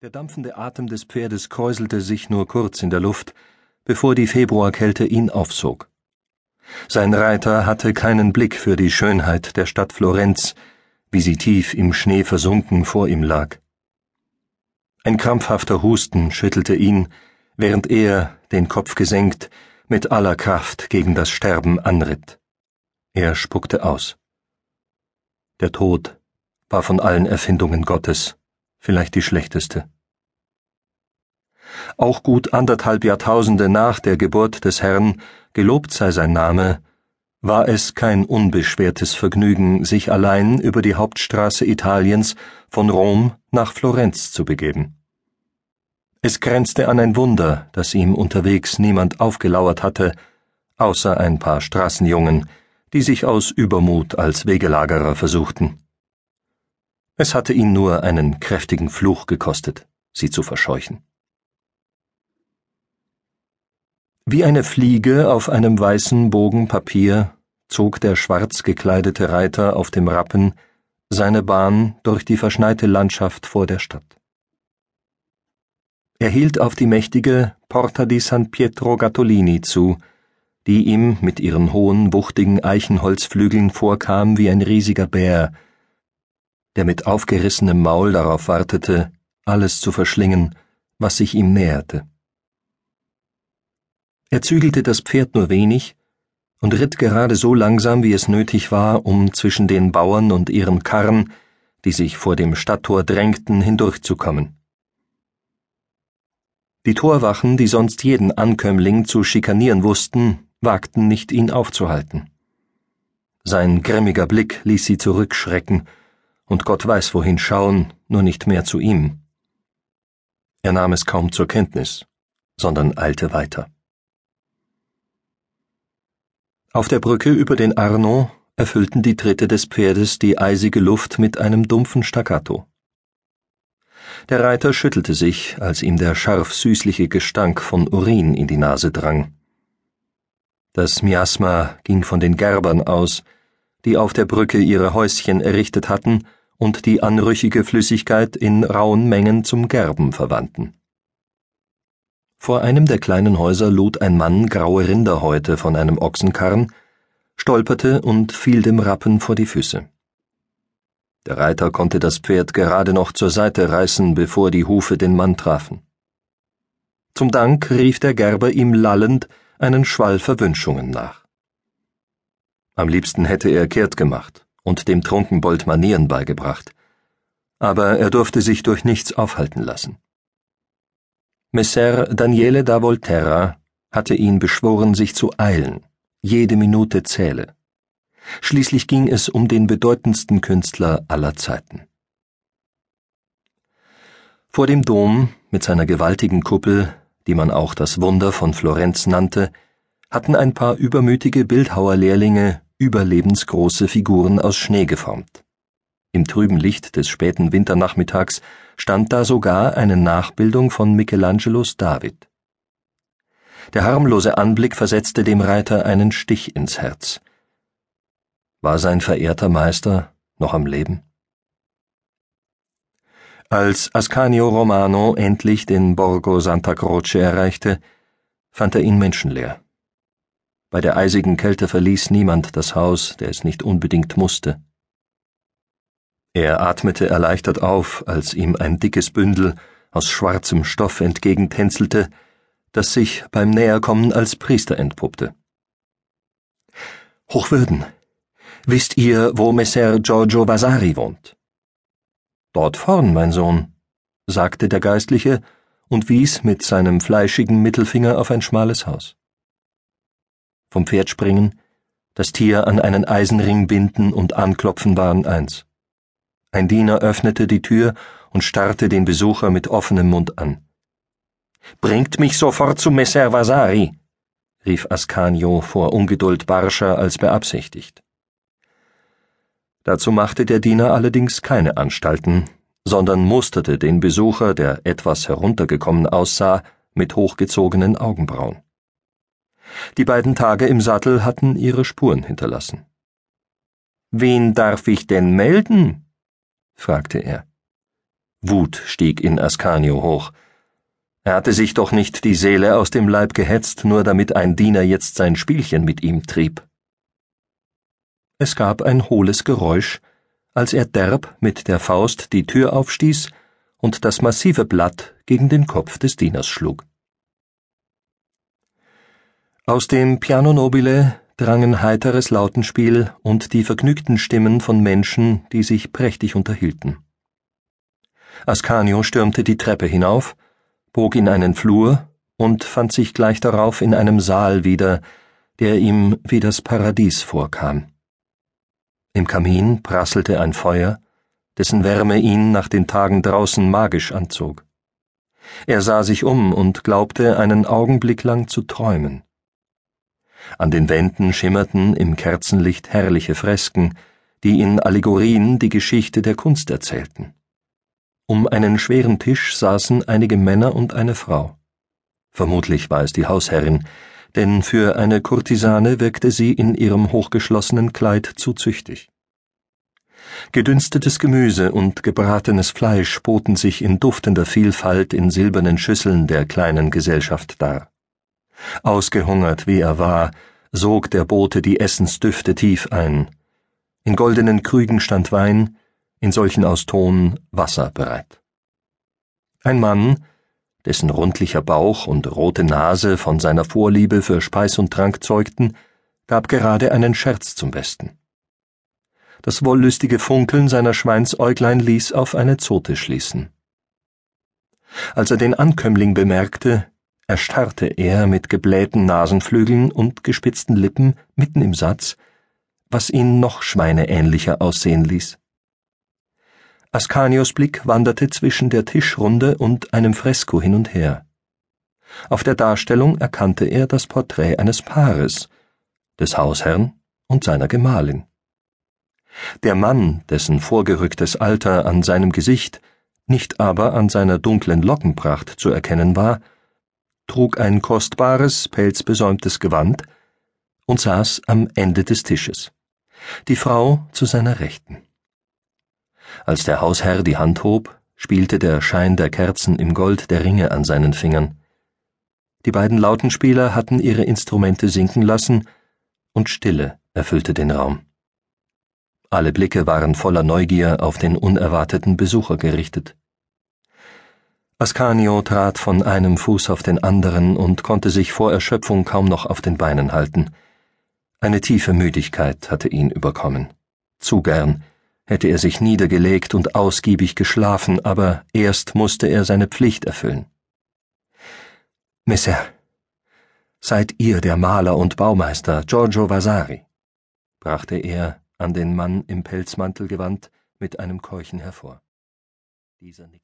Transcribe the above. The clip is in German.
Der dampfende Atem des Pferdes kräuselte sich nur kurz in der Luft, bevor die Februarkälte ihn aufsog. Sein Reiter hatte keinen Blick für die Schönheit der Stadt Florenz, wie sie tief im Schnee versunken vor ihm lag. Ein krampfhafter Husten schüttelte ihn, während er, den Kopf gesenkt, mit aller Kraft gegen das Sterben anritt. Er spuckte aus. Der Tod war von allen Erfindungen Gottes vielleicht die schlechteste. Auch gut anderthalb Jahrtausende nach der Geburt des Herrn, gelobt sei sein Name, war es kein unbeschwertes Vergnügen, sich allein über die Hauptstraße Italiens von Rom nach Florenz zu begeben. Es grenzte an ein Wunder, dass ihm unterwegs niemand aufgelauert hatte, außer ein paar Straßenjungen, die sich aus Übermut als Wegelagerer versuchten. Es hatte ihn nur einen kräftigen Fluch gekostet, sie zu verscheuchen. Wie eine Fliege auf einem weißen Bogen Papier zog der schwarz gekleidete Reiter auf dem Rappen seine Bahn durch die verschneite Landschaft vor der Stadt. Er hielt auf die mächtige Porta di San Pietro Gattolini zu, die ihm mit ihren hohen, wuchtigen Eichenholzflügeln vorkam wie ein riesiger Bär, der mit aufgerissenem Maul darauf wartete, alles zu verschlingen, was sich ihm näherte. Er zügelte das Pferd nur wenig und ritt gerade so langsam, wie es nötig war, um zwischen den Bauern und ihren Karren, die sich vor dem Stadttor drängten, hindurchzukommen. Die Torwachen, die sonst jeden Ankömmling zu schikanieren wussten, wagten nicht, ihn aufzuhalten. Sein grimmiger Blick ließ sie zurückschrecken, und Gott weiß wohin schauen, nur nicht mehr zu ihm. Er nahm es kaum zur Kenntnis, sondern eilte weiter. Auf der Brücke über den Arno erfüllten die Tritte des Pferdes die eisige Luft mit einem dumpfen Staccato. Der Reiter schüttelte sich, als ihm der scharf süßliche Gestank von Urin in die Nase drang. Das Miasma ging von den Gerbern aus, die auf der Brücke ihre Häuschen errichtet hatten und die anrüchige Flüssigkeit in rauen Mengen zum Gerben verwandten. Vor einem der kleinen Häuser lud ein Mann graue Rinderhäute von einem Ochsenkarren, stolperte und fiel dem Rappen vor die Füße. Der Reiter konnte das Pferd gerade noch zur Seite reißen, bevor die Hufe den Mann trafen. Zum Dank rief der Gerber ihm lallend einen Schwall Verwünschungen nach. Am liebsten hätte er kehrt gemacht und dem Trunkenbold Manieren beigebracht, aber er durfte sich durch nichts aufhalten lassen. Messer Daniele da Volterra hatte ihn beschworen, sich zu eilen, jede Minute zähle. Schließlich ging es um den bedeutendsten Künstler aller Zeiten. Vor dem Dom mit seiner gewaltigen Kuppel, die man auch das Wunder von Florenz nannte, hatten ein paar übermütige Bildhauerlehrlinge überlebensgroße Figuren aus Schnee geformt. Im trüben Licht des späten Winternachmittags stand da sogar eine Nachbildung von Michelangelos David. Der harmlose Anblick versetzte dem Reiter einen Stich ins Herz. War sein verehrter Meister noch am Leben? Als Ascanio Romano endlich den Borgo Santa Croce erreichte, fand er ihn menschenleer. Bei der eisigen Kälte verließ niemand das Haus, der es nicht unbedingt musste. Er atmete erleichtert auf, als ihm ein dickes Bündel aus schwarzem Stoff entgegentänzelte, das sich beim Näherkommen als Priester entpuppte. Hochwürden, wisst ihr, wo Messer Giorgio Vasari wohnt? Dort vorn, mein Sohn, sagte der Geistliche und wies mit seinem fleischigen Mittelfinger auf ein schmales Haus vom Pferd springen, das Tier an einen Eisenring binden und anklopfen waren eins. Ein Diener öffnete die Tür und starrte den Besucher mit offenem Mund an. Bringt mich sofort zu Messer Vasari, rief Ascanio vor Ungeduld barscher als beabsichtigt. Dazu machte der Diener allerdings keine Anstalten, sondern musterte den Besucher, der etwas heruntergekommen aussah, mit hochgezogenen Augenbrauen. Die beiden Tage im Sattel hatten ihre Spuren hinterlassen. Wen darf ich denn melden? fragte er. Wut stieg in Ascanio hoch. Er hatte sich doch nicht die Seele aus dem Leib gehetzt, nur damit ein Diener jetzt sein Spielchen mit ihm trieb. Es gab ein hohles Geräusch, als er derb mit der Faust die Tür aufstieß und das massive Blatt gegen den Kopf des Dieners schlug. Aus dem Piano nobile drangen heiteres Lautenspiel und die vergnügten Stimmen von Menschen, die sich prächtig unterhielten. Ascanio stürmte die Treppe hinauf, bog in einen Flur und fand sich gleich darauf in einem Saal wieder, der ihm wie das Paradies vorkam. Im Kamin prasselte ein Feuer, dessen Wärme ihn nach den Tagen draußen magisch anzog. Er sah sich um und glaubte einen Augenblick lang zu träumen. An den Wänden schimmerten im Kerzenlicht herrliche Fresken, die in Allegorien die Geschichte der Kunst erzählten. Um einen schweren Tisch saßen einige Männer und eine Frau. Vermutlich war es die Hausherrin, denn für eine Kurtisane wirkte sie in ihrem hochgeschlossenen Kleid zu züchtig. Gedünstetes Gemüse und gebratenes Fleisch boten sich in duftender Vielfalt in silbernen Schüsseln der kleinen Gesellschaft dar. Ausgehungert wie er war, sog der Bote die Essensdüfte tief ein. In goldenen Krügen stand Wein, in solchen aus Ton Wasser bereit. Ein Mann, dessen rundlicher Bauch und rote Nase von seiner Vorliebe für Speis und Trank zeugten, gab gerade einen Scherz zum Besten. Das wollüstige Funkeln seiner Schweinsäuglein ließ auf eine Zote schließen. Als er den Ankömmling bemerkte, erstarrte er mit geblähten Nasenflügeln und gespitzten Lippen mitten im Satz, was ihn noch schweineähnlicher aussehen ließ. Ascanios Blick wanderte zwischen der Tischrunde und einem Fresko hin und her. Auf der Darstellung erkannte er das Porträt eines Paares, des Hausherrn und seiner Gemahlin. Der Mann, dessen vorgerücktes Alter an seinem Gesicht, nicht aber an seiner dunklen Lockenpracht zu erkennen war, trug ein kostbares, pelzbesäumtes Gewand und saß am Ende des Tisches, die Frau zu seiner Rechten. Als der Hausherr die Hand hob, spielte der Schein der Kerzen im Gold der Ringe an seinen Fingern. Die beiden Lautenspieler hatten ihre Instrumente sinken lassen, und Stille erfüllte den Raum. Alle Blicke waren voller Neugier auf den unerwarteten Besucher gerichtet. Ascanio trat von einem Fuß auf den anderen und konnte sich vor Erschöpfung kaum noch auf den Beinen halten. Eine tiefe Müdigkeit hatte ihn überkommen. Zu gern hätte er sich niedergelegt und ausgiebig geschlafen, aber erst musste er seine Pflicht erfüllen. Messer, seid ihr der Maler und Baumeister Giorgio Vasari? brachte er, an den Mann im Pelzmantel gewandt, mit einem Keuchen hervor. Dieser.